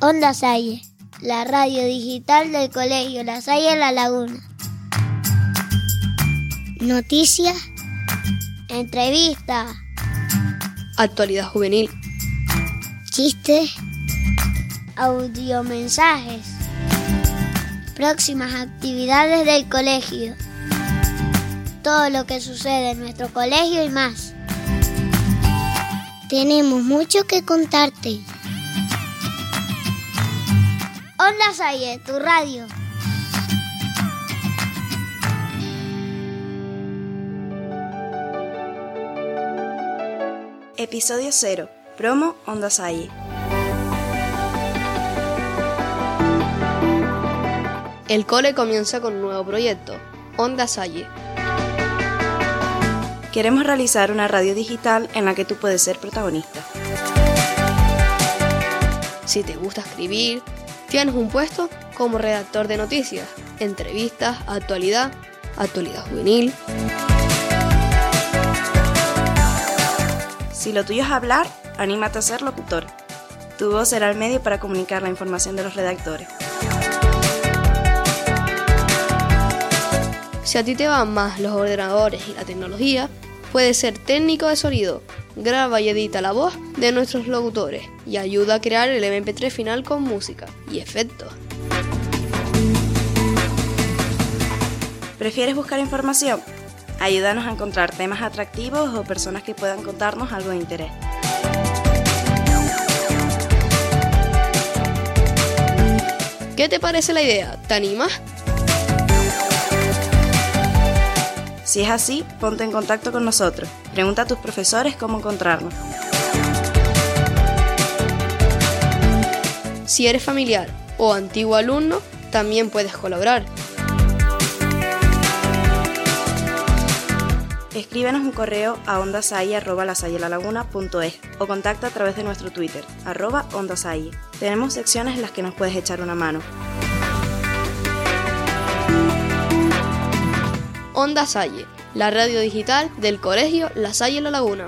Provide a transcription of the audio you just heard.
Onda Salle, la radio digital del colegio La Salle La Laguna. Noticias, entrevistas, Actualidad juvenil. chistes, audiomensajes, próximas actividades del colegio, todo lo que sucede en nuestro colegio y más. Tenemos mucho que contarte. Onda Salle, tu radio. Episodio 0. Promo Onda Salle. El cole comienza con un nuevo proyecto, Onda Salle. Queremos realizar una radio digital en la que tú puedes ser protagonista. Si te gusta escribir, tienes un puesto como redactor de noticias, entrevistas, actualidad, actualidad juvenil. Si lo tuyo es hablar, anímate a ser locutor. Tu voz será el medio para comunicar la información de los redactores. Si a ti te van más los ordenadores y la tecnología, puedes ser técnico de sonido. Graba y edita la voz de nuestros locutores y ayuda a crear el MP3 final con música y efectos. ¿Prefieres buscar información? Ayúdanos a encontrar temas atractivos o personas que puedan contarnos algo de interés. ¿Qué te parece la idea? ¿Te animas? Si es así, ponte en contacto con nosotros. Pregunta a tus profesores cómo encontrarnos. Si eres familiar o antiguo alumno, también puedes colaborar. Escríbenos un correo a ondasai.lasayelalaguna.es o contacta a través de nuestro Twitter, arroba ondasai. Tenemos secciones en las que nos puedes echar una mano. Onda Salle, la radio digital del colegio La Salle La Laguna.